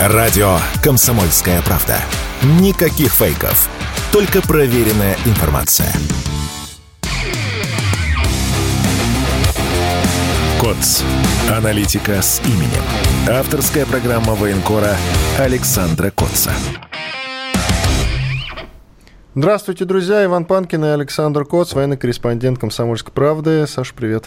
Радио «Комсомольская правда». Никаких фейков. Только проверенная информация. КОЦ. Аналитика с именем. Авторская программа военкора Александра Котца. Здравствуйте, друзья. Иван Панкин и Александр Коц, военный корреспондент «Комсомольской правды». Саша, привет.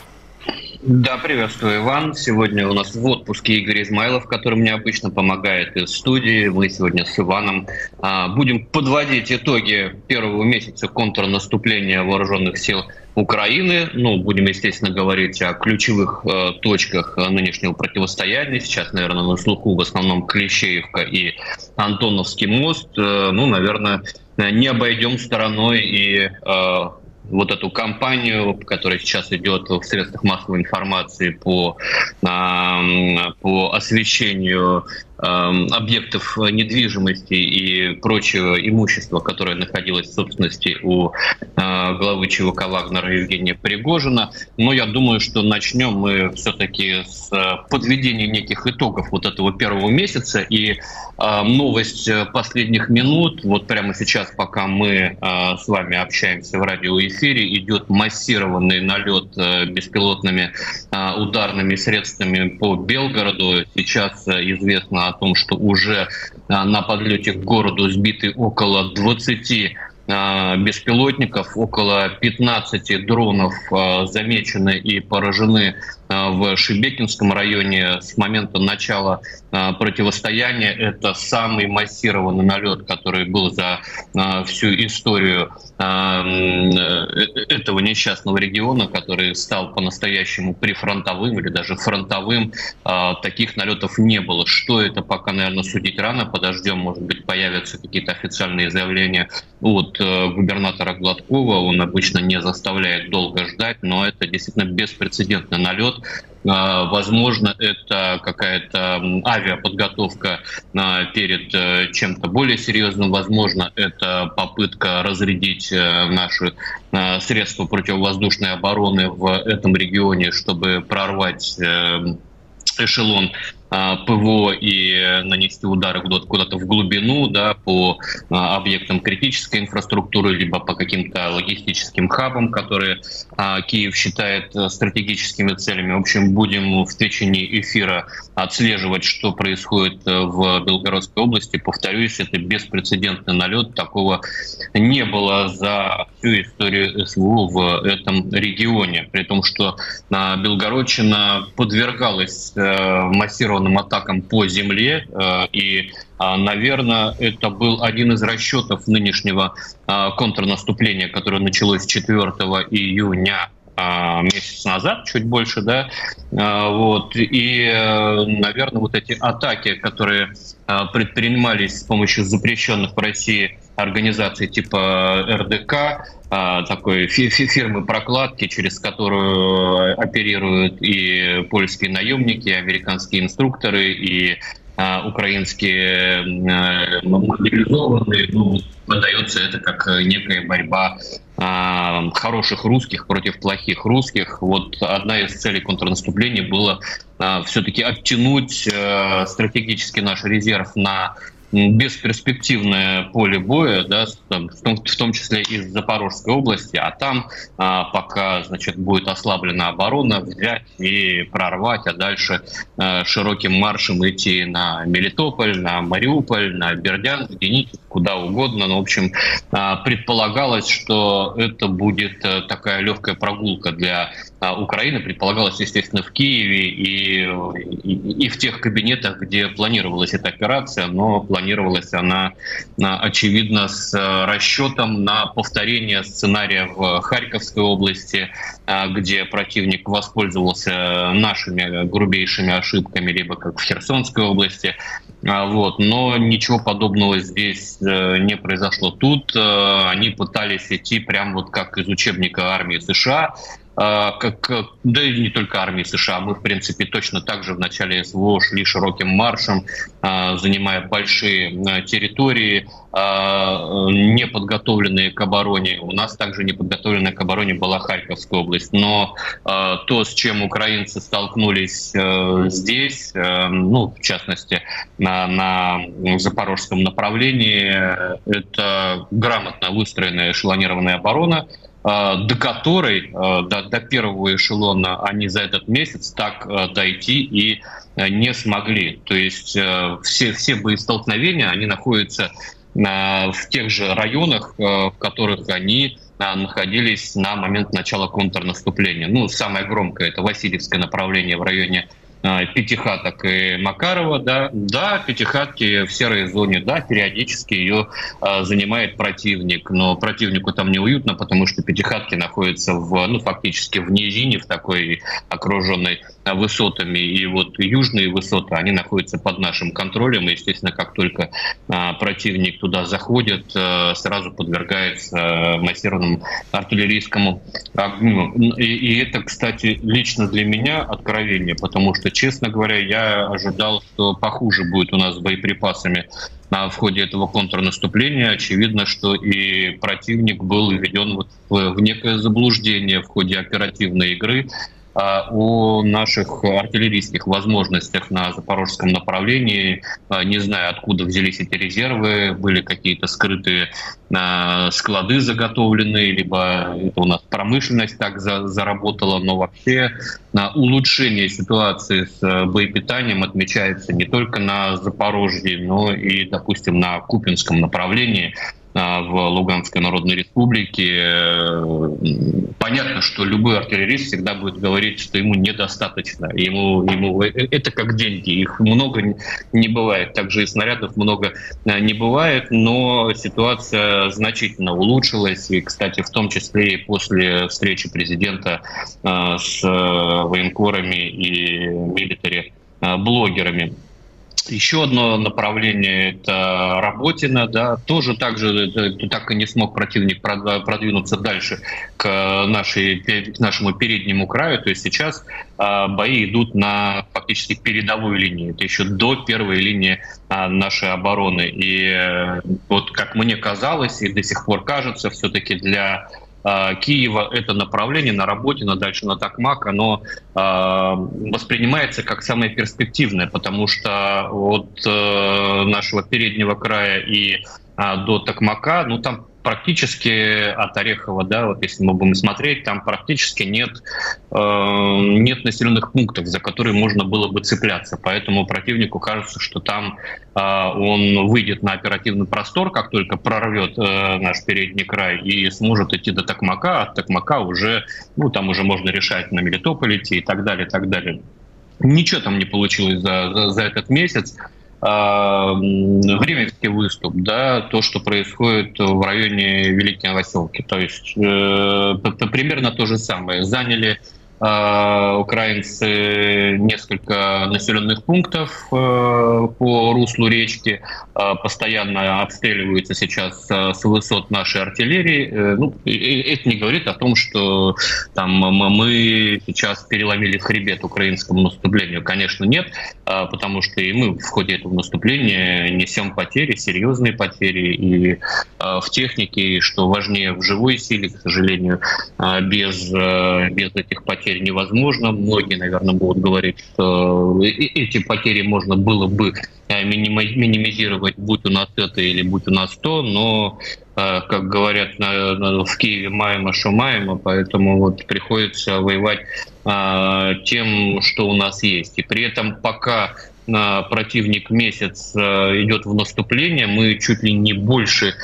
Да, приветствую, Иван. Сегодня у нас в отпуске Игорь Измайлов, который мне обычно помогает из студии. Мы сегодня с Иваном а, будем подводить итоги первого месяца контрнаступления вооруженных сил Украины. Ну, будем, естественно, говорить о ключевых э, точках нынешнего противостояния. Сейчас, наверное, на слуху в основном Клещеевка и Антоновский мост. Э, ну, наверное, не обойдем стороной и э, вот эту кампанию, которая сейчас идет в средствах массовой информации по, по освещению объектов недвижимости и прочего имущества, которое находилось в собственности у э, главы ЧВК Вагнера Евгения Пригожина. Но я думаю, что начнем мы все-таки с подведения неких итогов вот этого первого месяца. И э, новость последних минут, вот прямо сейчас, пока мы э, с вами общаемся в радиоэфире, идет массированный налет беспилотными ударными средствами по Белгороду. Сейчас известно о том, что уже а, на подлете к городу сбиты около 20 а, беспилотников, около 15 дронов а, замечены и поражены в Шебекинском районе с момента начала противостояния. Это самый массированный налет, который был за всю историю этого несчастного региона, который стал по-настоящему прифронтовым или даже фронтовым. Таких налетов не было. Что это, пока, наверное, судить рано. Подождем, может быть, появятся какие-то официальные заявления от э, губернатора Гладкова. Он обычно не заставляет долго ждать, но это действительно беспрецедентный налет. А, возможно, это какая-то авиаподготовка а, перед э, чем-то более серьезным. Возможно, это попытка разрядить э, наши а, средства противовоздушной обороны в этом регионе, чтобы прорвать эшелон а, ПВО и нанести удары куда-то в глубину да, по а, объектам критической инфраструктуры, либо по каким-то логистическим хабам, которые а, Киев считает э, стратегическими целями. В общем, будем в течение эфира отслеживать, что происходит э, в Белгородской области. Повторюсь, это беспрецедентный налет. Такого не было за всю историю СВО в этом регионе. При том, что Белгородчина подвергалась э, массированному массированным атакам по земле. Э, и, а, наверное, это был один из расчетов нынешнего а, контрнаступления, которое началось 4 июня месяц назад, чуть больше, да, вот, и, э, наверное, вот эти атаки, которые предпринимались с помощью запрещенных в России организаций типа РДК, такой фирмы прокладки, через которую оперируют и польские наемники, и американские инструкторы, и украинские мобилизованные, ну, подается это как некая борьба хороших русских против плохих русских. Вот одна из целей контрнаступления было все-таки оттянуть стратегически наш резерв на бесперспективное поле боя, да, в, том, в том числе из Запорожской области, а там а, пока значит, будет ослаблена оборона, взять и прорвать, а дальше а, широким маршем идти на Мелитополь, на Мариуполь, на Бердянск, Геническ, куда угодно. Ну, в общем, а, предполагалось, что это будет а, такая легкая прогулка для Украины. Предполагалось, естественно, в Киеве и, и, и в тех кабинетах, где планировалась эта операция, но планировалась она, очевидно, с э, расчетом на повторение сценария в Харьковской области, э, где противник воспользовался нашими грубейшими ошибками, либо как в Херсонской области. А, вот. Но ничего подобного здесь э, не произошло. Тут они пытались идти прямо вот как из учебника армии США, как, да и не только армии США, мы, в принципе, точно так же в начале СВО шли широким маршем, занимая большие территории, не подготовленные к обороне. У нас также не подготовленная к обороне была Харьковская область. Но то, с чем украинцы столкнулись здесь, ну, в частности, на, на запорожском направлении, это грамотно выстроенная эшелонированная оборона, а, до которой, а, до, до первого эшелона они за этот месяц так а, дойти и не смогли. То есть все, все боестолкновения, они находятся в тех же районах, в которых они находились на момент начала контрнаступления. Ну, самое громкое – это Васильевское направление в районе пятихаток и Макарова, да, да, пятихатки в серой зоне, да, периодически ее а, занимает противник, но противнику там неуютно, потому что пятихатки находятся в, ну, фактически в низине, в такой окруженной высотами, и вот южные высоты, они находятся под нашим контролем, и, естественно, как только а, противник туда заходит, а, сразу подвергается массированному артиллерийскому огню. И, и это, кстати, лично для меня откровение, потому что честно говоря, я ожидал, что похуже будет у нас с боеприпасами на в ходе этого контрнаступления. Очевидно, что и противник был введен в некое заблуждение в ходе оперативной игры. А, о наших артиллерийских возможностях на запорожском направлении. А, не знаю, откуда взялись эти резервы, были какие-то скрытые а, склады заготовленные, либо это у нас промышленность так заработала, но вообще улучшение ситуации с боепитанием отмечается не только на Запорожье, но и, допустим, на Купинском направлении. А, в Луганской Народной Республике. Понятно, что любой артиллерист всегда будет говорить, что ему недостаточно. Ему, ему, э, это как деньги, их много не бывает. Также и снарядов много не бывает, но ситуация значительно улучшилась. И, кстати, в том числе и после встречи президента с военкорами и милитари блогерами. Еще одно направление – это Работина, да, тоже также так и не смог противник продвинуться дальше к, нашей, к нашему переднему краю. То есть сейчас а, бои идут на фактически передовой линии. Это еще до первой линии а, нашей обороны. И э, вот как мне казалось и до сих пор кажется, все-таки для а, Киева это направление на работе, на дальше на Такмак, оно э, воспринимается как самое перспективное, потому что от э, нашего переднего края и э, до Такмака, ну там практически от Орехова, да, вот если мы будем смотреть, там практически нет, э, нет населенных пунктов, за которые можно было бы цепляться. Поэтому противнику кажется, что там э, он выйдет на оперативный простор, как только прорвет э, наш передний край и сможет идти до Токмака, от Токмака уже, ну, там уже можно решать на Мелитополь идти и так далее, и так далее. Ничего там не получилось за, за, за этот месяц. Временский выступ, да, то, что происходит в районе Великой Новоселки. То есть э, примерно то же самое. Заняли а, украинцы несколько населенных пунктов э, по руслу речки, а, постоянно обстреливаются сейчас э, с высот нашей артиллерии. Э, ну, это не говорит о том, что там мы сейчас переломили хребет украинскому наступлению. Конечно, нет, а, потому что и мы в ходе этого наступления несем потери, серьезные потери и в технике, и, что важнее, в живой силе, к сожалению, без, без этих потерь потерь невозможно. Многие, наверное, будут говорить, что эти потери можно было бы э, минимизировать, будь у нас это или будь у нас то, но, э, как говорят в Киеве, маема шумаема, поэтому вот приходится воевать э, тем, что у нас есть. И при этом пока противник месяц идет в наступление, мы чуть ли не больше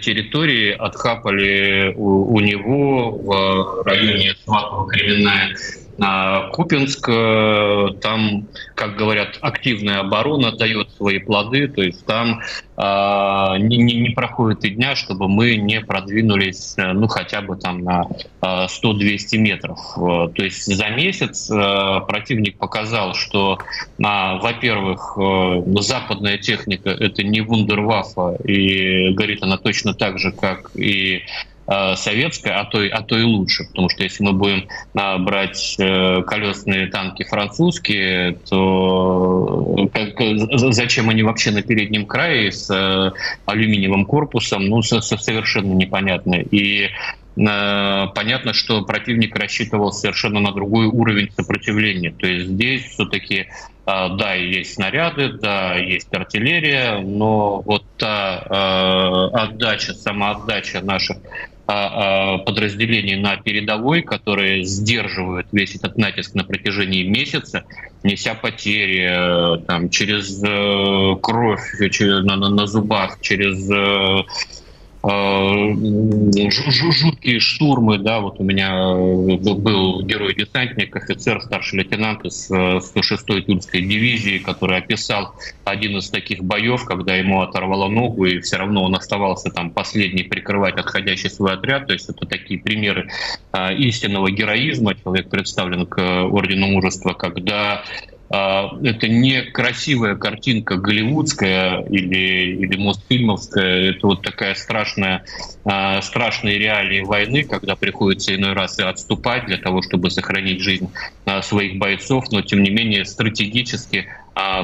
территории отхапали у, у него в районе Сватово-Кременная Купинск, э, там, как говорят, активная оборона дает свои плоды, то есть там а, не, не, проходит и дня, чтобы мы не продвинулись, э, ну, хотя бы там на 100-200 э, метров. То есть за месяц противник показал, что, во-первых, западная техника — это не вундерваффа, и горит она точно так же, как и Э, советская, а то, а то и лучше. Потому что если мы будем брать э, колесные танки французские, то как, зачем они вообще на переднем крае с э, алюминиевым корпусом, ну, совершенно непонятно. И понятно, что противник рассчитывал совершенно на другой уровень сопротивления. То есть здесь все-таки да, есть снаряды, да, есть артиллерия, но вот та э, отдача, самоотдача наших подразделений на передовой, которые сдерживают весь этот натиск на протяжении месяца, неся потери э, там, через э, кровь через, на, на зубах, через э, Э, жуткие штурмы, да, вот у меня э, был герой-десантник, офицер, старший лейтенант из 106-й э, Тульской дивизии, который описал один из таких боев, когда ему оторвало ногу, и все равно он оставался там последний прикрывать отходящий свой отряд. То есть это такие примеры истинного героизма. Человек представлен к Ордену Мужества, когда это не красивая картинка голливудская или, или мультфильмовская. Это вот такая страшная, а, страшные реалии войны, когда приходится иной раз и отступать для того, чтобы сохранить жизнь а, своих бойцов, но тем не менее стратегически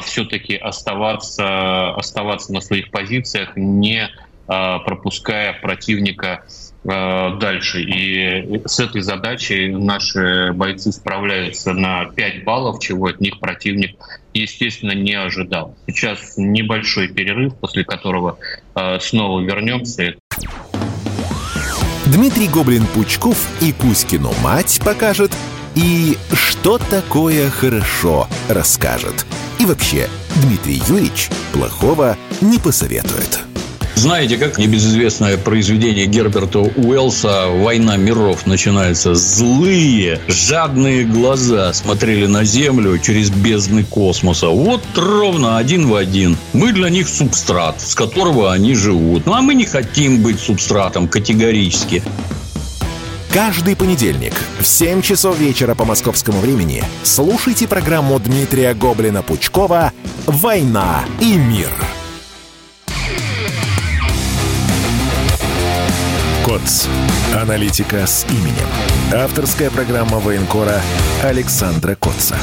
все-таки оставаться, оставаться на своих позициях, не пропуская противника дальше. И с этой задачей наши бойцы справляются на 5 баллов, чего от них противник, естественно, не ожидал. Сейчас небольшой перерыв, после которого э, снова вернемся. Дмитрий Гоблин-Пучков и Кузькину мать покажет, и что такое хорошо расскажет. И вообще, Дмитрий Юрьевич плохого не посоветует. Знаете, как небезызвестное произведение Герберта Уэллса «Война миров» начинается. Злые, жадные глаза смотрели на Землю через бездны космоса. Вот ровно один в один. Мы для них субстрат, с которого они живут. Ну, а мы не хотим быть субстратом категорически. Каждый понедельник в 7 часов вечера по московскому времени слушайте программу Дмитрия Гоблина-Пучкова «Война и мир». КОЦ. Аналитика с именем. Авторская программа военкора Александра Котца.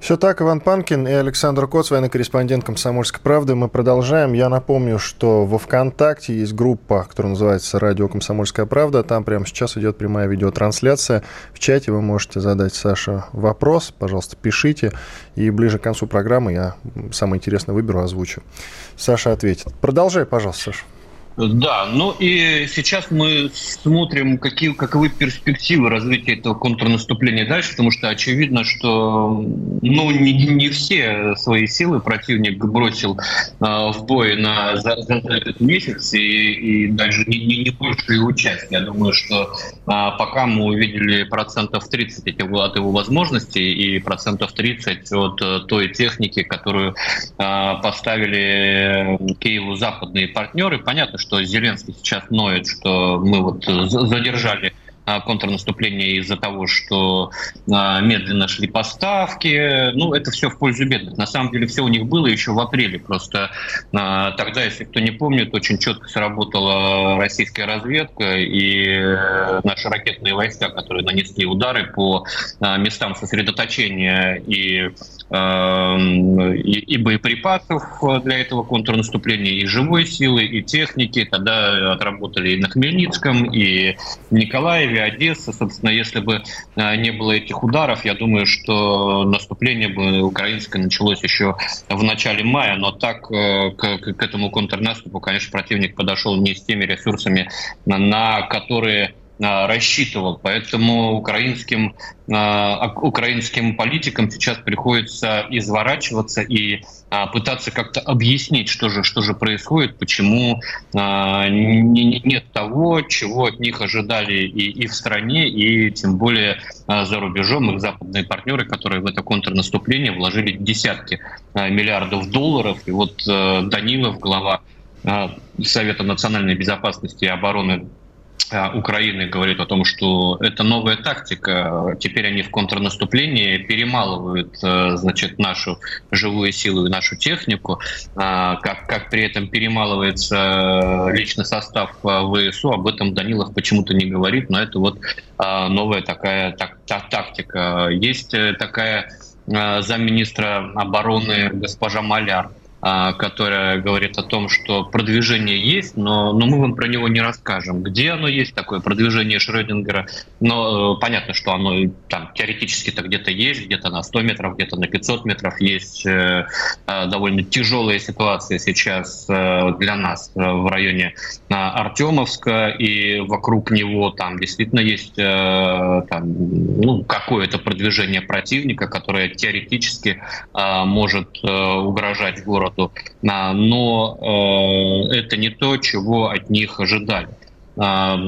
Все так, Иван Панкин и Александр Коц, военный корреспондент «Комсомольской правды». Мы продолжаем. Я напомню, что во ВКонтакте есть группа, которая называется «Радио Комсомольская правда». Там прямо сейчас идет прямая видеотрансляция. В чате вы можете задать Саше вопрос. Пожалуйста, пишите. И ближе к концу программы я самое интересное выберу, озвучу. Саша ответит. Продолжай, пожалуйста, Саша. Да, ну и сейчас мы смотрим, какие, каковы перспективы развития этого контрнаступления дальше, потому что очевидно, что ну, не, не все свои силы противник бросил э, в бой на, за, за этот месяц и, и даже не, не, не большую часть. Я думаю, что э, пока мы увидели процентов 30 от его, от его возможностей и процентов 30 от э, той техники, которую э, поставили Киеву западные партнеры. Понятно, что что Зеленский сейчас ноет, что мы вот задержали а, контрнаступление из-за того, что а, медленно шли поставки. Ну, это все в пользу бедных. На самом деле все у них было еще в апреле. Просто а, тогда, если кто не помнит, очень четко сработала российская разведка и э, наши ракетные войска, которые нанесли удары по местам сосредоточения и и, и боеприпасов для этого контрнаступления, и живой силы, и техники. Тогда отработали и на Хмельницком, и в Николаеве, Одесса. Собственно, если бы э, не было этих ударов, я думаю, что наступление бы украинское началось еще в начале мая. Но так э, к, к этому контрнаступу, конечно, противник подошел не с теми ресурсами, на, которые рассчитывал. Поэтому украинским, а, украинским политикам сейчас приходится изворачиваться и а, пытаться как-то объяснить, что же, что же происходит, почему нет того, чего от них ожидали и, и в стране, и тем более за рубежом. Их западные партнеры, которые в это контрнаступление вложили десятки миллиардов долларов. И вот Данилов, глава Совета национальной безопасности и обороны Э, Украины говорит о том, что это новая тактика. Теперь они в контрнаступлении перемалывают, э, значит, нашу живую силу и нашу технику. А, как, как при этом перемалывается личный состав э, ВСУ, об этом Данилов почему-то не говорит, но это вот новая такая так, так, тактика. Есть такая замминистра обороны госпожа Маляр, а, которая говорит о том, что продвижение есть, но, но мы вам про него не расскажем. Где оно есть, такое продвижение Шрёдингера? Но э, понятно, что оно там теоретически-то где-то есть, где-то на 100 метров, где-то на 500 метров. Есть э, э, довольно тяжелая ситуация сейчас э, для нас э, в районе э, Артемовска, и вокруг него там действительно есть э, там, ну, какое-то продвижение противника, которое теоретически э, может э, угрожать городу городу, но э, это не то, чего от них ожидали. А,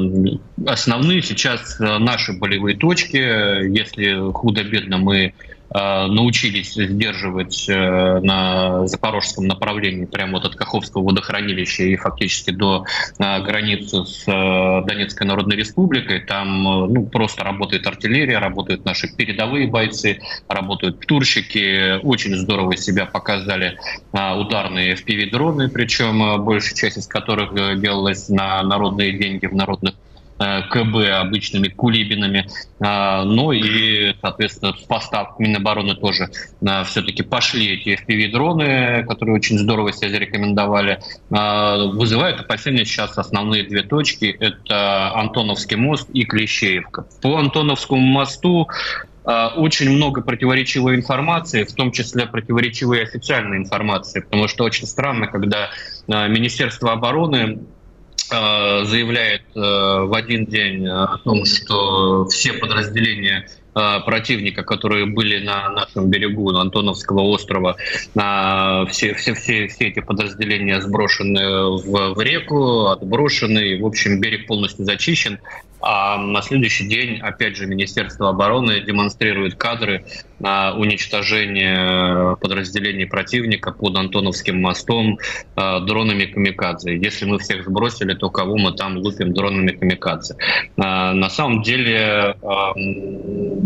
основные сейчас э, наши болевые точки, если худо-бедно мы Э, научились сдерживать э, на запорожском направлении прямо вот от Каховского водохранилища и фактически до э, границы с Донецкой Народной Республикой. Там ну, просто работает артиллерия, работают наши передовые бойцы, работают турщики. Очень здорово себя показали ударные FPV-дроны, причем большая часть из которых делалась на народные деньги в народных Э, КБ обычными кулибинами. А, ну и, соответственно, с поставок Минобороны тоже а, все-таки пошли эти FPV-дроны, которые очень здорово себя зарекомендовали. А, вызывают опасения сейчас основные две точки. Это Антоновский мост и Клещеевка. По Антоновскому мосту очень много противоречивой информации, в том числе противоречивой официальной информации, потому что очень странно, когда Министерство обороны Э, заявляет э, в один день о том, что все подразделения э, противника, которые были на нашем берегу, на Антоновского острова, все, все, все, все эти подразделения сброшены в, в реку, отброшены, и, в общем, берег полностью зачищен. А на следующий день, опять же, Министерство обороны демонстрирует кадры на уничтожение подразделений противника под Антоновским мостом э, дронами камикадзе. Если мы всех сбросили, то кого мы там лупим дронами камикадзе? Э, на самом деле э,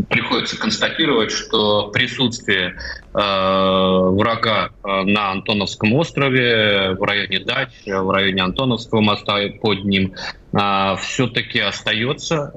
приходится констатировать, что присутствие врага на Антоновском острове, в районе Дач, в районе Антоновского моста под ним, все-таки остается.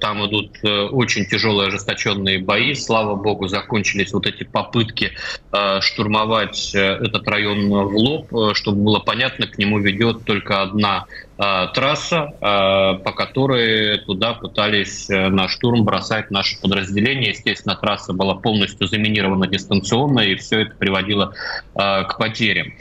Там идут очень тяжелые ожесточенные бои. Слава богу, закончились вот эти попытки э, штурмовать э, этот район в лоб, э, чтобы было понятно, к нему ведет только одна трасса, по которой туда пытались на штурм бросать наши подразделения. Естественно, трасса была полностью заминирована дистанционно, и все это приводило к потерям.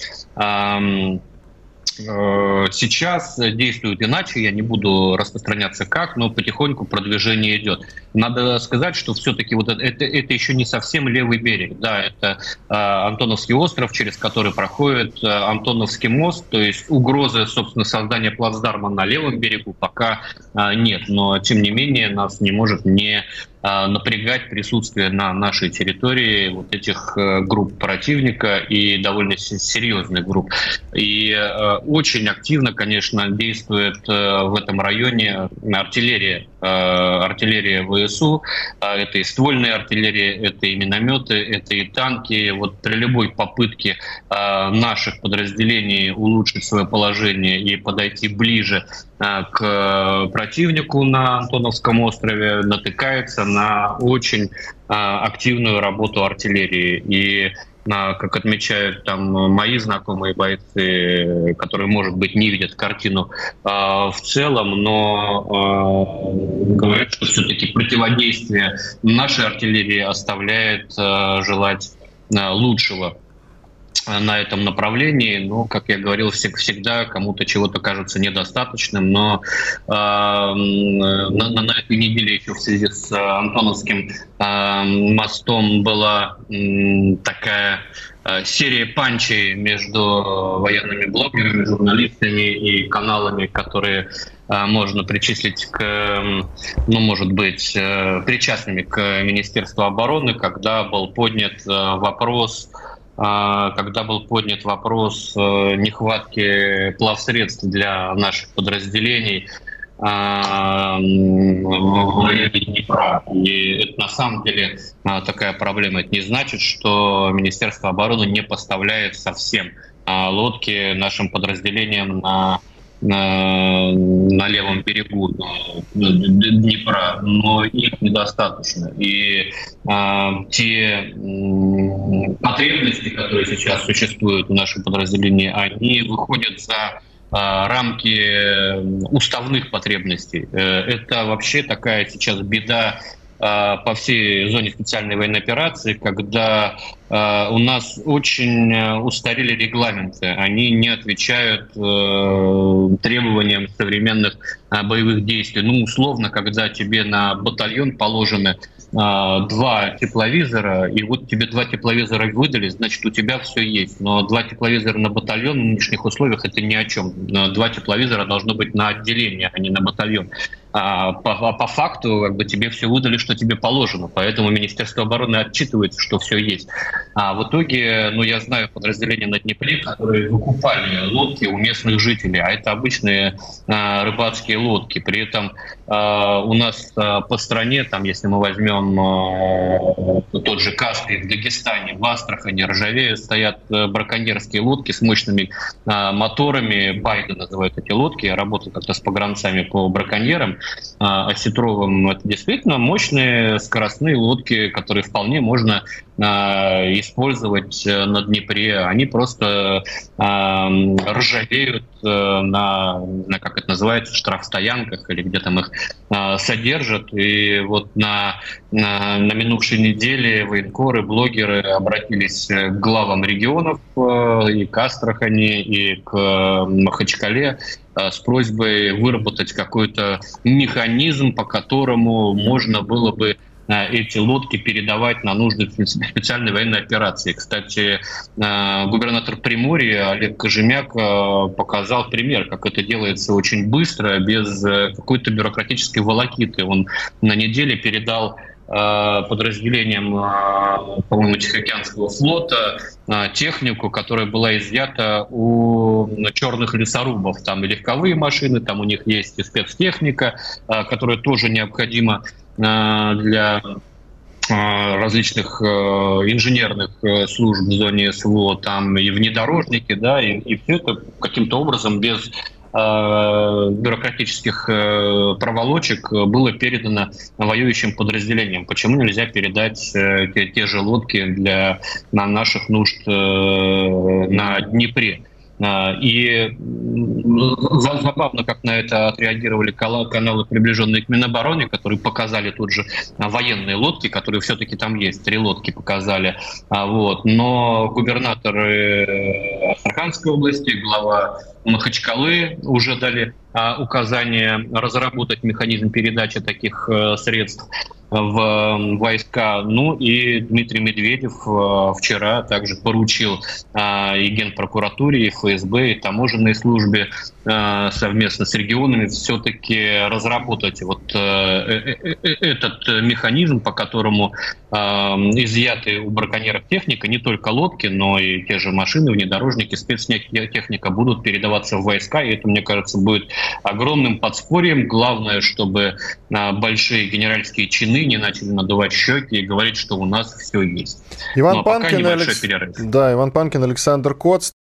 Э, сейчас действуют иначе, я не буду распространяться как, но потихоньку продвижение идет. Надо сказать, что все-таки вот это, это, еще не совсем левый берег, да, это э, Антоновский остров, через который проходит э, Антоновский мост, то есть угрозы, собственно, создания плацдарма на левом берегу пока э, нет, но тем не менее нас не может не напрягать присутствие на нашей территории вот этих э, групп противника и довольно серьезных групп. И э, очень активно, конечно, действует э, в этом районе артиллерия, артиллерия ВСУ. А, это и ствольная артиллерия, это и минометы, это и танки. Вот при любой попытке наших подразделений улучшить свое положение и подойти ближе к противнику на Антоновском острове натыкается на очень а, активную работу артиллерии. И как отмечают там мои знакомые бойцы, которые, может быть, не видят картину в целом, но говорят, что все-таки противодействие нашей артиллерии оставляет желать лучшего на этом направлении. Но, как я говорил, всегда кому-то чего-то кажется недостаточным. Но э, на, на этой неделе еще в связи с Антоновским э, мостом была э, такая серия панчей между военными блогерами, журналистами и каналами, которые можно причислить к, ну, может быть, причастными к Министерству обороны, когда был поднят вопрос когда был поднят вопрос э, нехватки плавсредств для наших подразделений, Днепра. И это на самом деле такая проблема. Это не значит, что Министерство обороны не поставляет совсем лодки нашим подразделениям на на, на левом берегу Днепра, но их недостаточно. И э, те потребности, которые сейчас существуют в нашем подразделении, они выходят за рамки уставных потребностей. Э, это вообще такая сейчас беда по всей зоне специальной военной операции, когда Uh, у нас очень э, устарели регламенты. Они не отвечают требованиям современных боевых действий. Ну, условно, когда тебе на батальон положены два тепловизора, и вот тебе два тепловизора выдали, значит, у тебя все есть. Но два тепловизора на батальон в нынешних условиях это ни о чем. Два тепловизора должно быть на отделение, а не на батальон. А по, по факту как бы, тебе все выдали, что тебе положено. Поэтому Министерство обороны отчитывается, что все есть. А в итоге, ну, я знаю подразделения на Днепре, которые выкупали лодки у местных жителей, а это обычные а, рыбацкие лодки. При этом а, у нас а, по стране, там, если мы возьмем а, тот же Каспий в Дагестане, в Астрахани, Ржавее, стоят а, браконьерские лодки с мощными а, моторами. Байда называют эти лодки. Я работал как-то с погранцами по браконьерам а, осетровым. Это действительно мощные скоростные лодки, которые вполне можно а, использовать э, на Днепре. Они просто а, ржавеют э, на, на, как это называется, штрафстоянках или где там их а, содержат. И вот на, на, на минувшей неделе военкоры, блогеры обратились к главам регионов э, и к Астрахани, и к Махачкале с просьбой выработать какой-то механизм, по которому можно было бы Э, эти лодки передавать на нужды специальной военной операции. Кстати, э, губернатор Приморья Олег Кожемяк э, показал пример, как это делается очень быстро, без какой-то бюрократической волокиты. Он на неделе передал подразделениям, по-моему, Тихоокеанского флота технику, которая была изъята у черных лесорубов. Там и легковые машины, там у них есть и спецтехника, которая тоже необходима Э, для э, различных э, инженерных служб в зоне СВО, там и внедорожники, да, и, и все это каким-то образом без бюрократических проволочек было передано воюющим подразделениям. Почему нельзя передать те, те же лодки для на наших нужд на Днепре? А, и забавно, как на это отреагировали каналы, приближенные к Минобороне, которые показали тут же военные лодки, которые все-таки там есть, три лодки показали. А, вот. Но губернатор Астраханской области, глава Махачкалы уже дали а, указание разработать механизм передачи таких э, средств в войска. Ну и Дмитрий Медведев э, вчера также поручил э, и Генпрокуратуре, и ФСБ, и таможенной службе э, совместно с регионами все-таки разработать вот этот механизм, по которому изъяты у браконьеров техника, не только лодки, но и те же машины, внедорожники, спецтехника будут передаваться в войска, и это, мне кажется, будет огромным подспорьем. Главное, чтобы большие генеральские чины не начали надувать щеки и говорить, что у нас все есть. Иван Но Панкин, Алекс... Да, Иван Панкин, Александр Коц.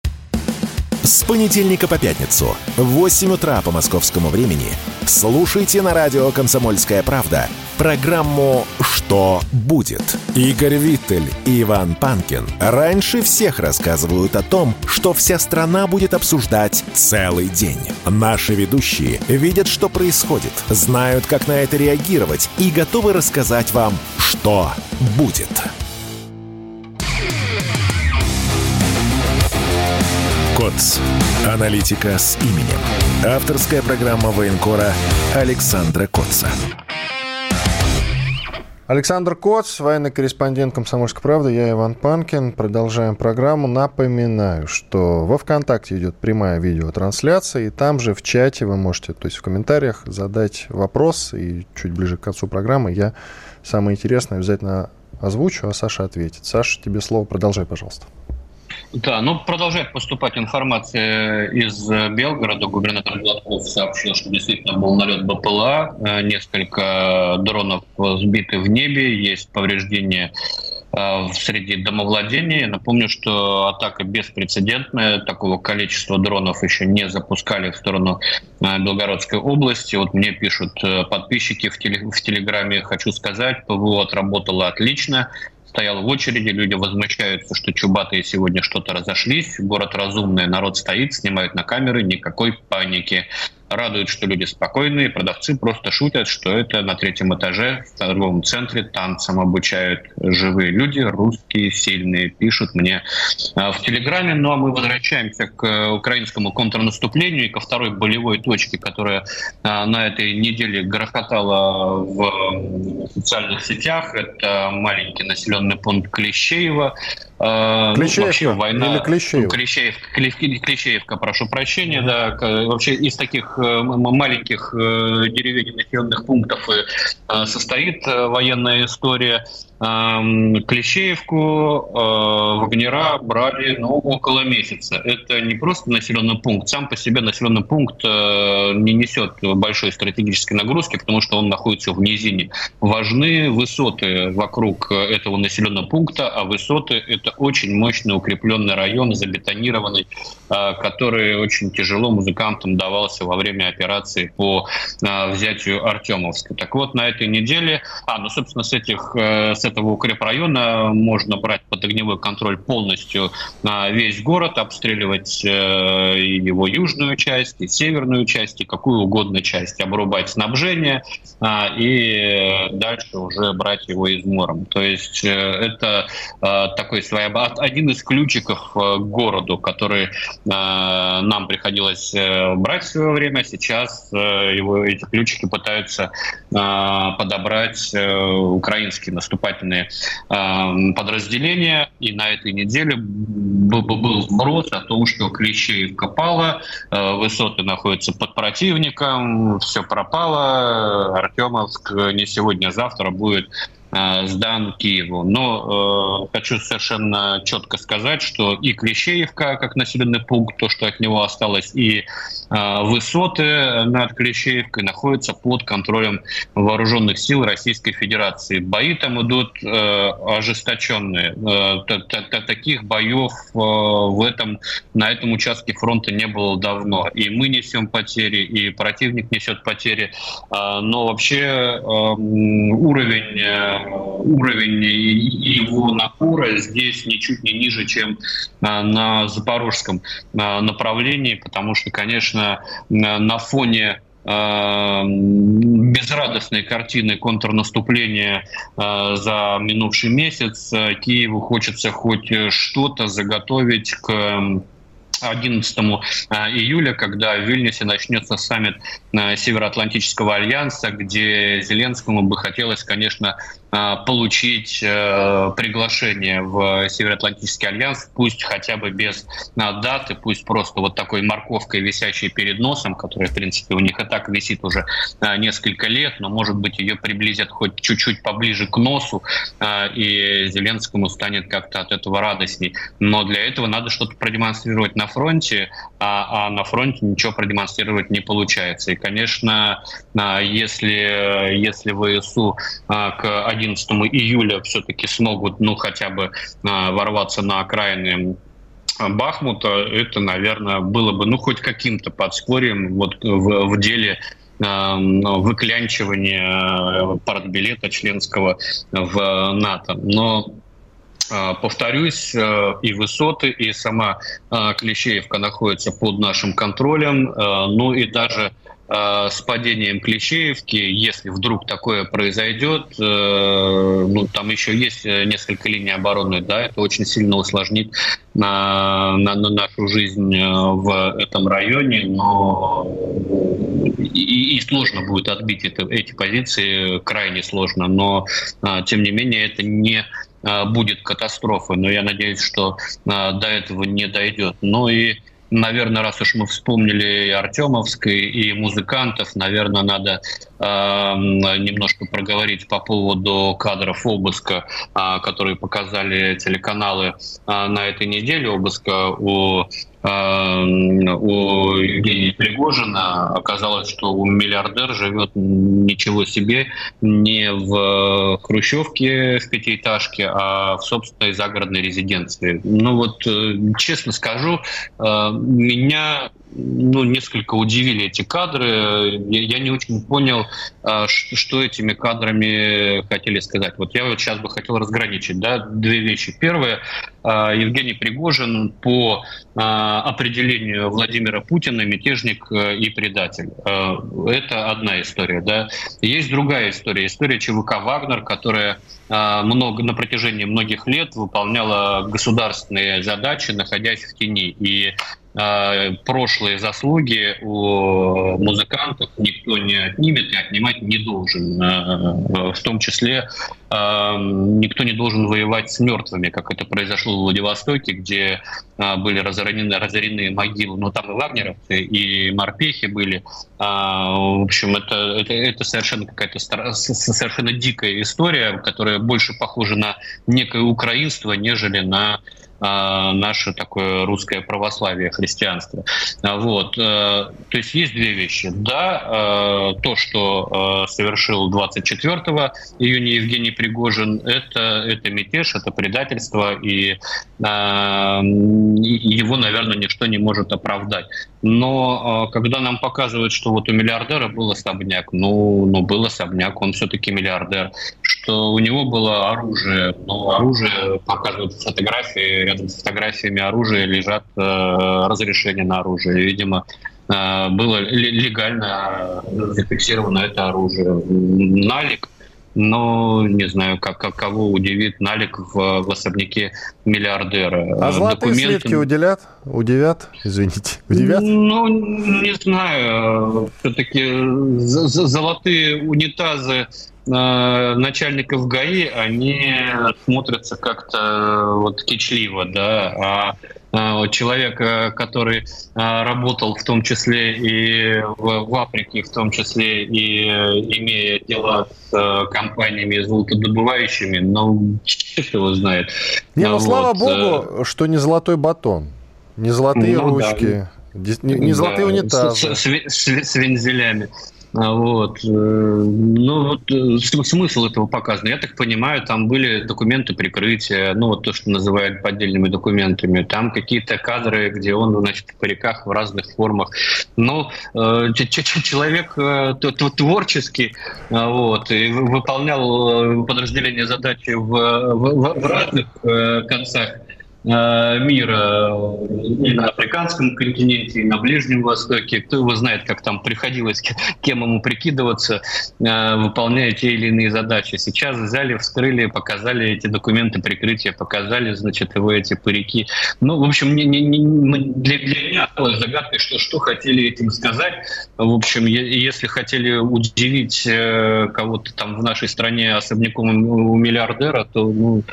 С понедельника по пятницу в 8 утра по московскому времени слушайте на радио «Комсомольская правда» программу «Что будет?». Игорь Виттель и Иван Панкин раньше всех рассказывают о том, что вся страна будет обсуждать целый день. Наши ведущие видят, что происходит, знают, как на это реагировать и готовы рассказать вам, что будет. КОЦ. Аналитика с именем. Авторская программа военкора Александра Котца. Александр Коц, военный корреспондент «Комсомольской правды», я Иван Панкин. Продолжаем программу. Напоминаю, что во ВКонтакте идет прямая видеотрансляция, и там же в чате вы можете, то есть в комментариях, задать вопрос, и чуть ближе к концу программы я самое интересное обязательно озвучу, а Саша ответит. Саша, тебе слово, продолжай, пожалуйста. Да, ну продолжает поступать информация из Белгорода. Губернатор Гладков сообщил, что действительно был налет БПЛА. Э, несколько дронов сбиты в небе, есть повреждения э, среди домовладения. Напомню, что атака беспрецедентная. Такого количества дронов еще не запускали в сторону э, Белгородской области. Вот мне пишут подписчики в, теле, в Телеграме. Хочу сказать, ПВО отработало отлично стоял в очереди, люди возмущаются, что чубатые сегодня что-то разошлись, город разумный, народ стоит, снимают на камеры, никакой паники радует, что люди спокойные, продавцы просто шутят, что это на третьем этаже в торговом центре танцам обучают живые люди, русские, сильные, пишут мне а, в Телеграме. Ну а мы возвращаемся к украинскому контрнаступлению и ко второй болевой точке, которая а, на этой неделе грохотала в социальных сетях. Это маленький населенный пункт Клещеево. А, Клещеевка вообще война... или Клещеев? Клещеевка, Клещеевка, прошу прощения, да. Вообще из таких э, маленьких э, деревень и населенных пунктов э, состоит военная история. Клещеевку э, Вагнера брали ну, около месяца. Это не просто населенный пункт. Сам по себе населенный пункт э, не несет большой стратегической нагрузки, потому что он находится в низине. Важны высоты вокруг этого населенного пункта, а высоты – это очень мощный укрепленный район, забетонированный, э, который очень тяжело музыкантам давался во время операции по взятию Артемовска. Так вот, на этой неделе, а, ну, собственно, с этих с этого укрепрайона можно брать под огневой контроль полностью весь город, обстреливать э, его южную часть, и северную часть, и какую угодно часть, обрубать снабжение а, и дальше уже брать его измором. То есть э, это э, такой своеобразный один из ключиков к городу, который нам приходилось брать в свое время. Сейчас его, эти ключики пытаются подобрать украинские наступательные наступательные э, подразделения. И на этой неделе был, был сброс о том, что Клещеевка пала, э, высоты находятся под противником, все пропало, Артемовск не сегодня, а завтра будет Э, сдан Киеву. Но э, хочу совершенно четко сказать, что и Клещеевка, как населенный пункт, то, что от него осталось, и высоты над Клещеевкой находятся под контролем вооруженных сил Российской Федерации. Бои там идут э, ожесточенные. Э, таких боев э, в этом, на этом участке фронта не было давно. И мы несем потери, и противник несет потери. Э, но вообще э, уровень уровень его напора здесь ничуть не ниже, чем а, на запорожском а, направлении, потому что, конечно, на фоне а, безрадостной картины контрнаступления за минувший месяц Киеву хочется хоть что-то заготовить к 11 июля, когда в Вильнюсе начнется саммит Североатлантического альянса, где Зеленскому бы хотелось, конечно, получить э, приглашение в Североатлантический альянс, пусть хотя бы без а, даты, пусть просто вот такой морковкой, висящей перед носом, которая, в принципе, у них и так висит уже несколько лет, но, может быть, ее приблизят хоть чуть-чуть поближе к носу, и Зеленскому станет как-то от этого радостней. Но для этого надо что-то продемонстрировать на фронте, а, а на фронте ничего продемонстрировать не получается. И, конечно, если, если ВСУ к 11 июля все-таки смогут, ну, хотя бы а, ворваться на окраины Бахмута, это, наверное, было бы, ну, хоть каким-то подспорьем вот в, в деле а, выклянчивания партбилета членского в НАТО. Но а, Повторюсь, и высоты, и сама Клещеевка находится под нашим контролем, ну и даже с падением Клещеевки, если вдруг такое произойдет, э, ну, там еще есть несколько линий обороны, да, это очень сильно усложнит на, на, на нашу жизнь э, в этом районе, но и, и сложно будет отбить это, эти позиции, крайне сложно, но тем не менее это не будет катастрофой, но я надеюсь, что до этого не дойдет. Ну и наверное, раз уж мы вспомнили и Артемовской, и музыкантов, наверное, надо э, немножко проговорить по поводу кадров обыска, э, которые показали телеканалы э, на этой неделе обыска у у Евгения Пригожина. Оказалось, что у миллиардер живет ничего себе не в хрущевке в пятиэтажке, а в собственной загородной резиденции. Ну вот, э, честно скажу, э, меня ну, несколько удивили эти кадры. Я, не очень понял, что этими кадрами хотели сказать. Вот я вот сейчас бы хотел разграничить да, две вещи. Первое, Евгений Пригожин по определению Владимира Путина мятежник и предатель. Это одна история. Да. Есть другая история. История ЧВК «Вагнер», которая много, на протяжении многих лет выполняла государственные задачи, находясь в тени. И прошлые заслуги у музыкантов никто не отнимет и отнимать не должен. Э, в том числе э, никто не должен воевать с мертвыми, как это произошло в Владивостоке, где были разорены, разорены могилы, но там и вагнеровцы, и морпехи были. В общем, это, это, это совершенно какая-то совершенно дикая история, которая больше похожа на некое украинство, нежели на наше такое русское православие, христианство. А, вот. Э, то есть есть две вещи. Да, э, то, что э, совершил 24 июня Евгений Пригожин, это, это мятеж, это предательство, и его, наверное, ничто не может оправдать. Но когда нам показывают, что вот у миллиардера был особняк, ну, ну был особняк, он все-таки миллиардер, что у него было оружие, но оружие показывают фотографии рядом с фотографиями оружия лежат э, разрешения на оружие. Видимо, э, было легально зафиксировано это оружие. Налик, но не знаю, как, как кого удивит налик в, в особняке миллиардера. А золотые Документы... слитки уделят? Удивят? Извините, удивят? Ну, не знаю. Все-таки золотые унитазы Э, начальников ГАИ, они смотрятся как-то э, вот кичливо, да, а э, человек, который работал в том числе и в, в Африке, в том числе и имея дела с компаниями золотодобывающими, ну, черт его знает. Не, ну, вот. слава богу, что не золотой батон, не золотые ну, ручки. Да. Не, не золотые да, унитазы. С, с, с, с вензелями. А вот. Э, ну, вот э, смысл этого показан. Я так понимаю, там были документы прикрытия, ну, вот то, что называют поддельными документами. Там какие-то кадры, где он, значит, в париках в разных формах. Но э, человек творческий, вот, и выполнял подразделение задачи в, в, в разных концах мира и на африканском континенте, и на Ближнем Востоке. Кто его знает, как там приходилось кем ему прикидываться, э, выполняя те или иные задачи. Сейчас взяли, вскрыли, показали эти документы прикрытия, показали, значит, его эти парики. Ну, в общем, не, не, не, для, для меня осталось загадкой, что, что хотели этим сказать. В общем, если хотели удивить э, кого-то там в нашей стране особняком у миллиардера, то ну,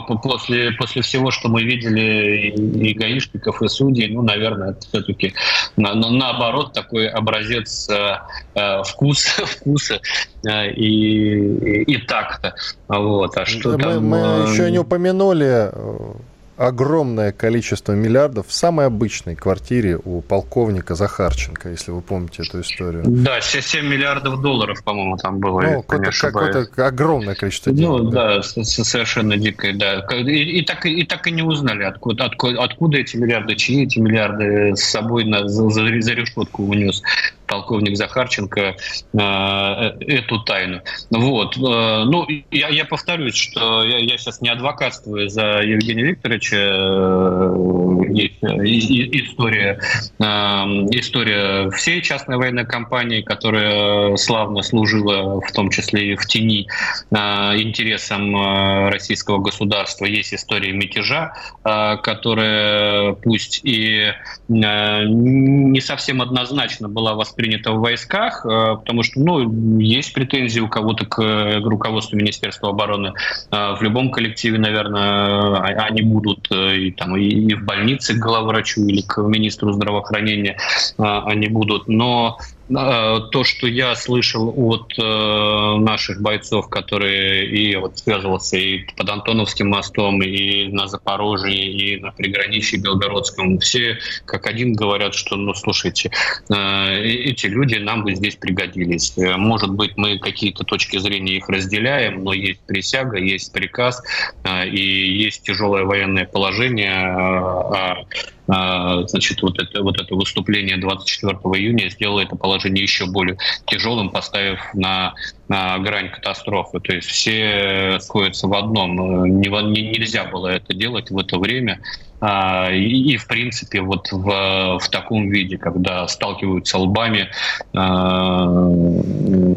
после, после всего, что мы видели и гаишников, и судей, ну, наверное, это все-таки на, на, наоборот такой образец э, э вкуса, вкуса э, и, и, и такта. Вот. А что мы, там... мы э, еще не упомянули э, огромное количество миллиардов в самой обычной квартире у полковника Захарченко, если вы помните эту историю. Да, 7 миллиардов долларов, по-моему, там было. Ну, какое-то, какое огромное количество денег. Ну, да, да совершенно дикое, да. И, и, так, и так и не узнали, откуда, откуда, откуда эти миллиарды, чьи эти миллиарды с собой на, за, за решетку унес полковник Захарченко э, эту тайну. Вот. Э, ну, я, я повторюсь, что я, я сейчас не адвокатствую за Евгения Викторовича. Э, история, история всей частной военной компании, которая славно служила, в том числе и в тени, интересам российского государства. Есть история мятежа, которая пусть и не совсем однозначно была воспринята принято в войсках, э, потому что ну, есть претензии у кого-то к руководству Министерства обороны. Э, в любом коллективе, наверное, они будут э, и, там, и в больнице главврачу или к министру здравоохранения они будут. Но Э, то, что я слышал от э, наших бойцов, которые и вот связывался и под Антоновским мостом, и на Запорожье, и на приграничье Белгородском, все как один говорят, что, ну, слушайте, э, эти люди нам бы здесь пригодились. Может быть, мы какие-то точки зрения их разделяем, но есть присяга, есть приказ, и есть тяжелое военное положение, а, значит, вот это, вот это выступление 24 июня сделало это положение еще более тяжелым, поставив на, на грань катастрофы. То есть все сходятся в одном. Не, не, нельзя было это делать в это время. А, и, и, в принципе, вот в, в таком виде, когда сталкиваются лбами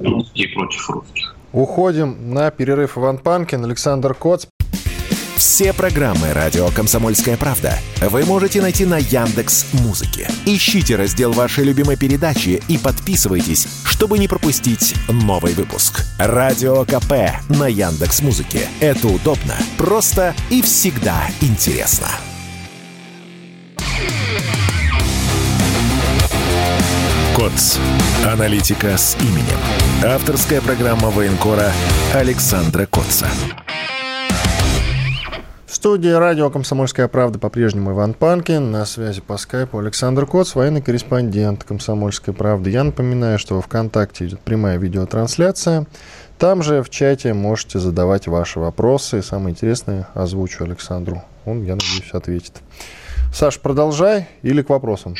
русские против русских. Уходим на перерыв Иван Панкин, Александр Коц. Все программы радио Комсомольская правда вы можете найти на Яндекс Музыке. Ищите раздел вашей любимой передачи и подписывайтесь, чтобы не пропустить новый выпуск. Радио КП на Яндекс Музыке. Это удобно, просто и всегда интересно. КОЦ. Аналитика с именем. Авторская программа военкора Александра Котца студии радио «Комсомольская правда» по-прежнему Иван Панкин. На связи по скайпу Александр Коц, военный корреспондент «Комсомольской правды». Я напоминаю, что в ВКонтакте идет прямая видеотрансляция. Там же в чате можете задавать ваши вопросы. Самое интересное озвучу Александру. Он, я надеюсь, ответит. Саш, продолжай или к вопросам?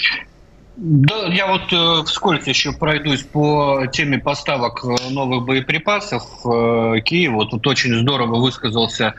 Да, я вот э, вскользь еще пройдусь по теме поставок э, новых боеприпасов э, Киеву. Тут очень здорово высказался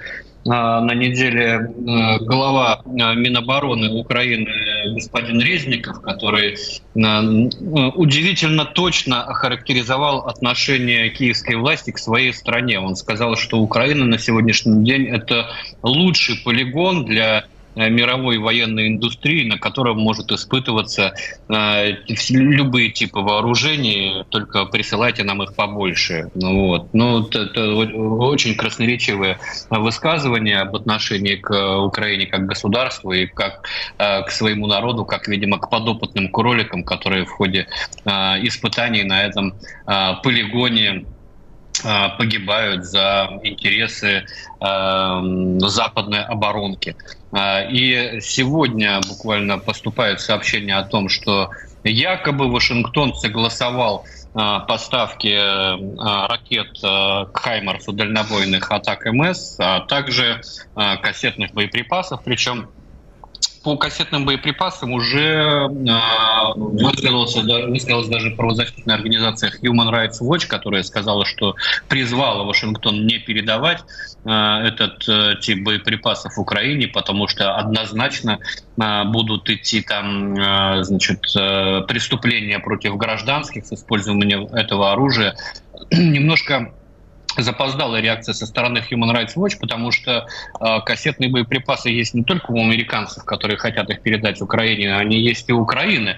а, на неделе э, глава э, Минобороны Украины господин Резников, который э, удивительно точно охарактеризовал отношение киевской власти к своей стране. Он сказал, что Украина на сегодняшний день это лучший полигон для Э, мировой военной индустрии, на котором может испытываться э, любые типы вооружений, только присылайте нам их побольше. Ну, вот. ну, это, это очень красноречивое высказывание об отношении к Украине как государству и как э, к своему народу, как, видимо, к подопытным кроликам, которые в ходе э, испытаний на этом э, полигоне Э, погибают за интересы э, западной оборонки. Э, и сегодня буквально поступают сообщения о том, что якобы Вашингтон согласовал поставки ракет «Хаймарс» дальнобойных атак МС, а также кассетных боеприпасов, причем по кассетным боеприпасам уже э, высказалась, высказалась даже правозащитная организация Human Rights Watch, которая сказала, что призвала Вашингтон не передавать э, этот э, тип боеприпасов Украине, потому что однозначно э, будут идти там э, значит, э, преступления против гражданских с использованием этого оружия. Немножко запоздалая реакция со стороны Human Rights Watch, потому что э, кассетные боеприпасы есть не только у американцев, которые хотят их передать Украине, они есть и у Украины.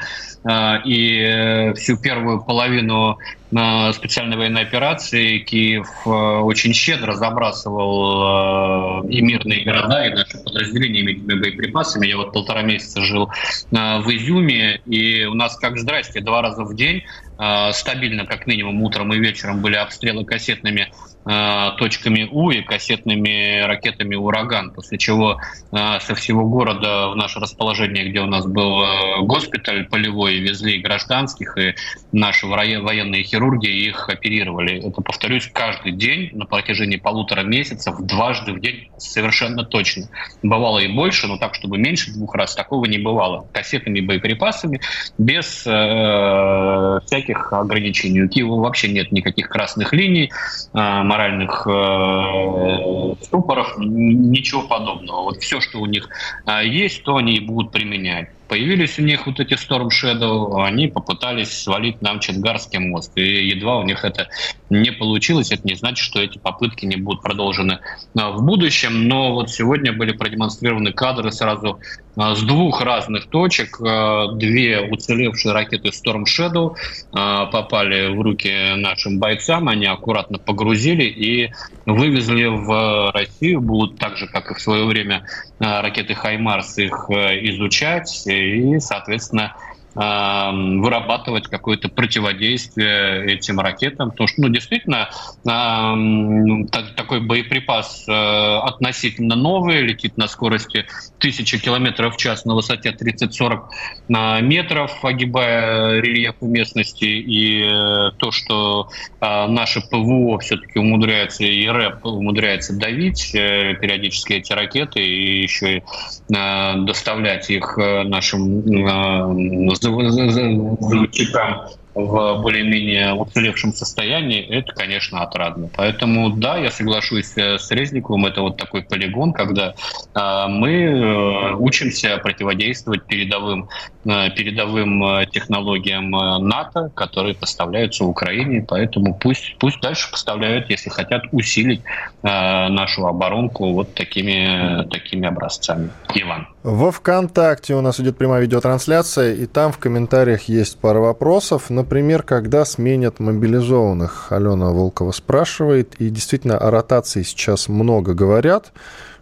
Э, и всю первую половину э, специальной военной операции Киев э, очень щедро забрасывал э, и мирные города, и наши подразделения этими боеприпасами. Я вот полтора месяца жил э, в Изюме, и у нас как здрасте, два раза в день э, стабильно, как минимум утром и вечером были обстрелы кассетными точками У и кассетными ракетами «Ураган», после чего э, со всего города в наше расположение, где у нас был э, госпиталь полевой, везли гражданских, и наши военные хирурги их оперировали. Это, повторюсь, каждый день на протяжении полутора месяцев, дважды в день совершенно точно. Бывало и больше, но так, чтобы меньше двух раз, такого не бывало. Кассетами, боеприпасами, без э, всяких ограничений. У Киева вообще нет никаких красных линий, э, моральных э, ничего подобного. Вот все, что у них э, есть, то они и будут применять. Появились у них вот эти Storm Shadow, они попытались свалить нам Чангарский мост. И едва у них это не получилось, это не значит, что эти попытки не будут продолжены а, в будущем. Но вот сегодня были продемонстрированы кадры сразу а, с двух разных точек. А, две уцелевшие ракеты Storm Shadow попали в руки нашим бойцам. Они аккуратно погрузили и вывезли в Россию. Будут так же, как и в свое время ракеты Хаймарс их изучать и, соответственно, вырабатывать какое-то противодействие этим ракетам. Потому что, ну, действительно, такой боеприпас э, относительно новый, летит на скорости 1000 километров в час на высоте 30-40 метров, огибая рельефы местности. И э, то, что э, наше ПВО все-таки умудряется, и РЭП умудряется давить периодически эти ракеты и еще и доставлять их нашим do, do, do, в более-менее уцелевшем состоянии, это, конечно, отрадно. Поэтому, да, я соглашусь э, с Резниковым, это вот такой полигон, когда э, мы э, учимся противодействовать передовым, э, передовым технологиям НАТО, которые поставляются Украине, поэтому пусть, пусть дальше поставляют, если хотят усилить нашу оборонку вот такими, такими образцами. Иван. Во ВКонтакте у нас идет прямая видеотрансляция, и там в комментариях есть пара вопросов. Например, когда сменят мобилизованных? Алена Волкова спрашивает. И действительно, о ротации сейчас много говорят,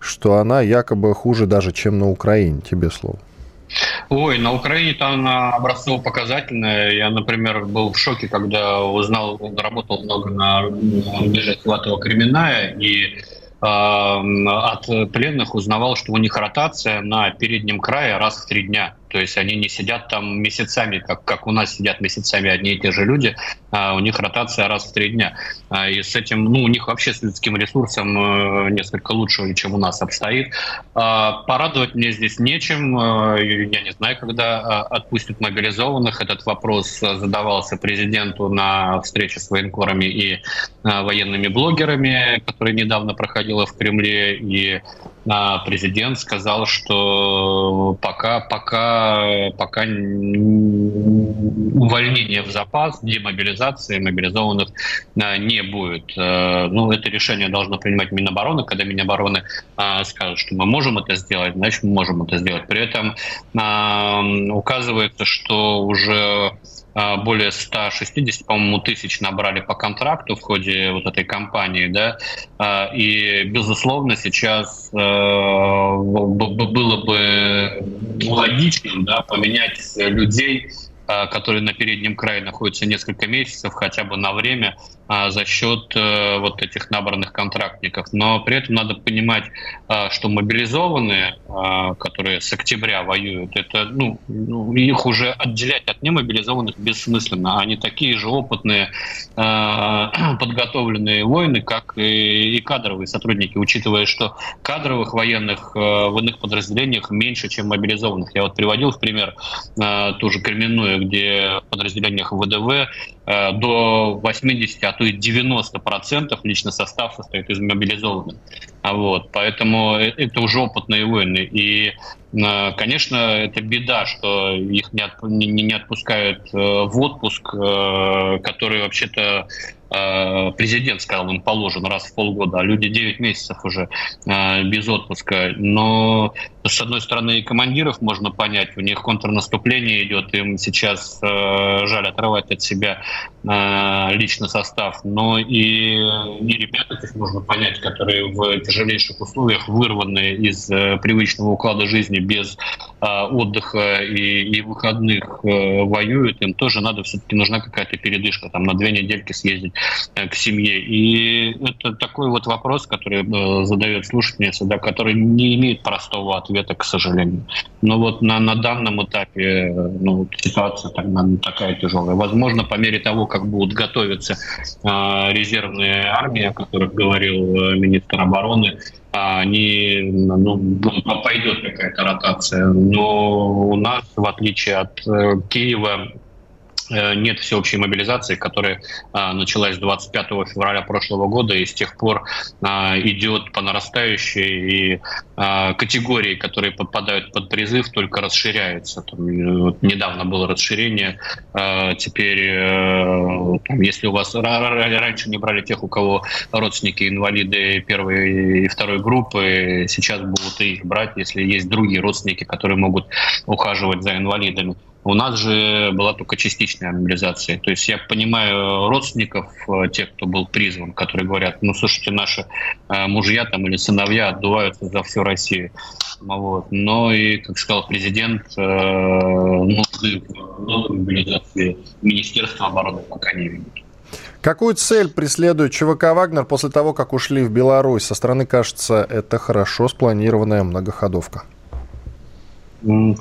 что она якобы хуже даже, чем на Украине. Тебе слово. Ой, на Украине-то она образцово-показательная. Я, например, был в шоке, когда узнал, работал много на рубеже Сватого Кременная, и от пленных узнавал, что у них ротация на переднем крае раз в три дня. То есть они не сидят там месяцами, как, как у нас сидят месяцами одни и те же люди, а у них ротация раз в три дня. А, и с этим, ну, у них вообще с людским ресурсом э, несколько лучше, чем у нас обстоит. А, порадовать мне здесь нечем. Э, я не знаю, когда а, отпустят мобилизованных. Этот вопрос задавался президенту на встрече с военкорами и военными блогерами, которая недавно проходила в Кремле. И президент сказал, что пока, пока, пока увольнения в запас, демобилизации мобилизованных не будет. Э, ну, это решение должно принимать Минобороны. Когда Минобороны а, скажут, что мы можем это сделать, значит, мы можем это сделать. При этом указывается, что уже более 160, по-моему, тысяч набрали по контракту в ходе вот этой кампании, да, а, и, безусловно, сейчас э, было бы логично, да, поменять людей а, которые на переднем крае находятся несколько месяцев, хотя бы на время, а, за счет э, вот этих набранных контрактников. Но при этом надо понимать, а, что мобилизованные, которые с октября воюют, это, ну, ну, их уже отделять от немобилизованных бессмысленно. Они такие же опытные, подготовленные воины, как и кадровые сотрудники, учитывая, что кадровых военных э, в иных подразделениях меньше, чем мобилизованных. Я вот приводил в пример ту же Кременную где в подразделениях ВДВ э, до 80, а то и 90 процентов личный состав состоит из мобилизованных. А вот, поэтому э, это уже опытные воины. И, э, конечно, это беда, что их не, отп- не, не отпускают в отпуск, который вообще-то президент сказал, им положен раз в полгода, а люди 9 месяцев уже без отпуска. Но с одной стороны, и командиров можно понять, у них контрнаступление идет, им сейчас э, жаль отрывать от себя э, личный состав, но и, и ребята здесь можно понять, которые в тяжелейших условиях вырваны из э, привычного уклада жизни без э, отдыха и, и выходных э, воюют, им тоже надо все-таки нужна какая-то передышка, там на две недельки съездить э, к семье. И это такой вот вопрос, который э, задает слушательница, да, который не имеет простого ответа к сожалению. Но вот на, на данном этапе ну, ситуация так, такая тяжелая. Возможно, по мере того, как будут готовиться э, резервные армии, о которых говорил министр обороны, они, ну, пойдет какая-то ротация. Но у нас, в отличие от э, Киева, нет всеобщей мобилизации, которая а, началась 25 февраля прошлого года и с тех пор а, идет по нарастающей, и а, категории, которые подпадают под призыв, только расширяются. Там, э, вот недавно было расширение, теперь, там, если у вас раньше не брали тех, у кого родственники инвалиды первой и второй группы, сейчас будут их брать, если есть другие родственники, которые могут ухаживать за инвалидами. У нас же была только частичная мобилизация. То есть я понимаю родственников, э, тех, кто был призван, которые говорят, ну, слушайте, наши э, мужья там или сыновья отдуваются за всю Россию. Вот. Но и, как сказал президент, э, нужды мобилизации Министерства обороны пока не видит. Какую цель преследует ЧВК «Вагнер» после того, как ушли в Беларусь? Со стороны кажется, это хорошо спланированная многоходовка.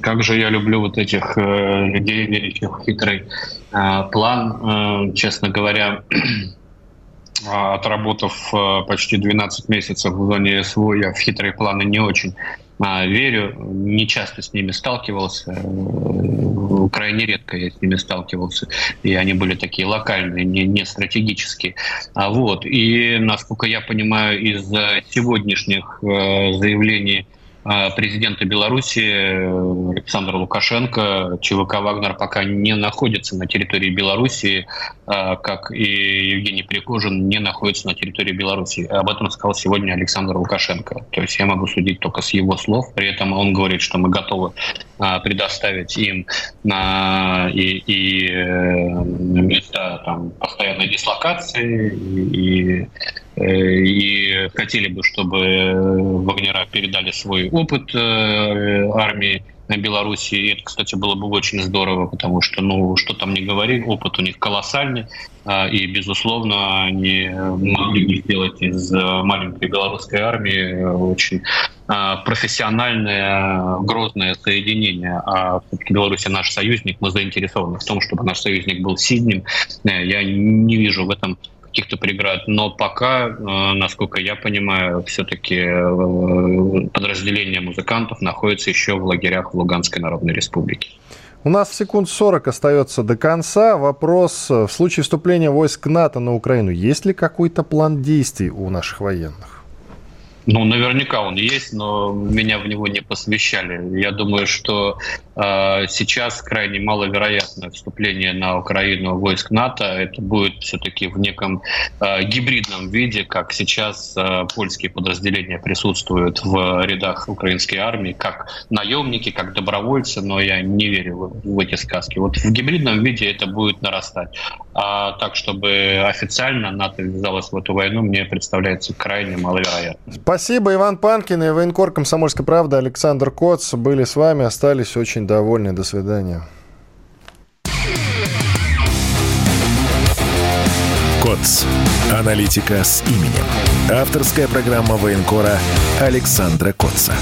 Как же я люблю вот этих э, людей, верящих в хитрый э, план. Э, честно говоря, отработав э, почти 12 месяцев в зоне СВО, я в хитрые планы не очень э, верю. Не часто с ними сталкивался. Э, крайне редко я с ними сталкивался. И они были такие локальные, не, не стратегические. А вот. И, насколько я понимаю, из сегодняшних э, заявлений а, президента Беларуси э, Александра Лукашенко. ЧВК «Вагнер» пока не находится на территории Беларуси, а, как и Евгений Пригожин не находится на территории Беларуси. Об этом сказал сегодня Александр Лукашенко. То есть я могу судить только с его слов. При этом он говорит, что мы готовы предоставить им на, и, и э, места там, постоянной дислокации и, и Э, и хотели бы, чтобы Вагнера передали свой опыт э, армии на Беларуси. И это, кстати, было бы очень здорово, потому что, ну, что там не говори, опыт у них колоссальный. А, и, безусловно, они могли бы сделать из маленькой белорусской армии очень а, профессиональное, грозное соединение. А все-таки Беларусь наш союзник, мы заинтересованы в том, чтобы наш союзник был сильным. Э, я не вижу в этом каких-то преград. Но пока, э, насколько я понимаю, все-таки э, подразделение музыкантов находится еще в лагерях в Луганской Народной Республике. У нас секунд 40 остается до конца. Вопрос. В случае вступления войск НАТО на Украину, есть ли какой-то план действий у наших военных? Ну, наверняка он есть, но меня в него не посвящали. Я думаю, что э, сейчас крайне маловероятное вступление на Украину войск НАТО. Это будет все-таки в неком э, гибридном виде, как сейчас э, польские подразделения присутствуют в рядах украинской армии, как наемники, как добровольцы, но я не верю в, в эти сказки. Вот в гибридном виде это будет нарастать. А так, чтобы официально НАТО ввязалось в эту войну, мне представляется крайне маловероятно. Спасибо, Иван Панкин и военкор «Комсомольской правды» Александр Коц были с вами, остались очень довольны. До свидания. КОЦ. Аналитика с именем. Авторская программа военкора Александра Котца.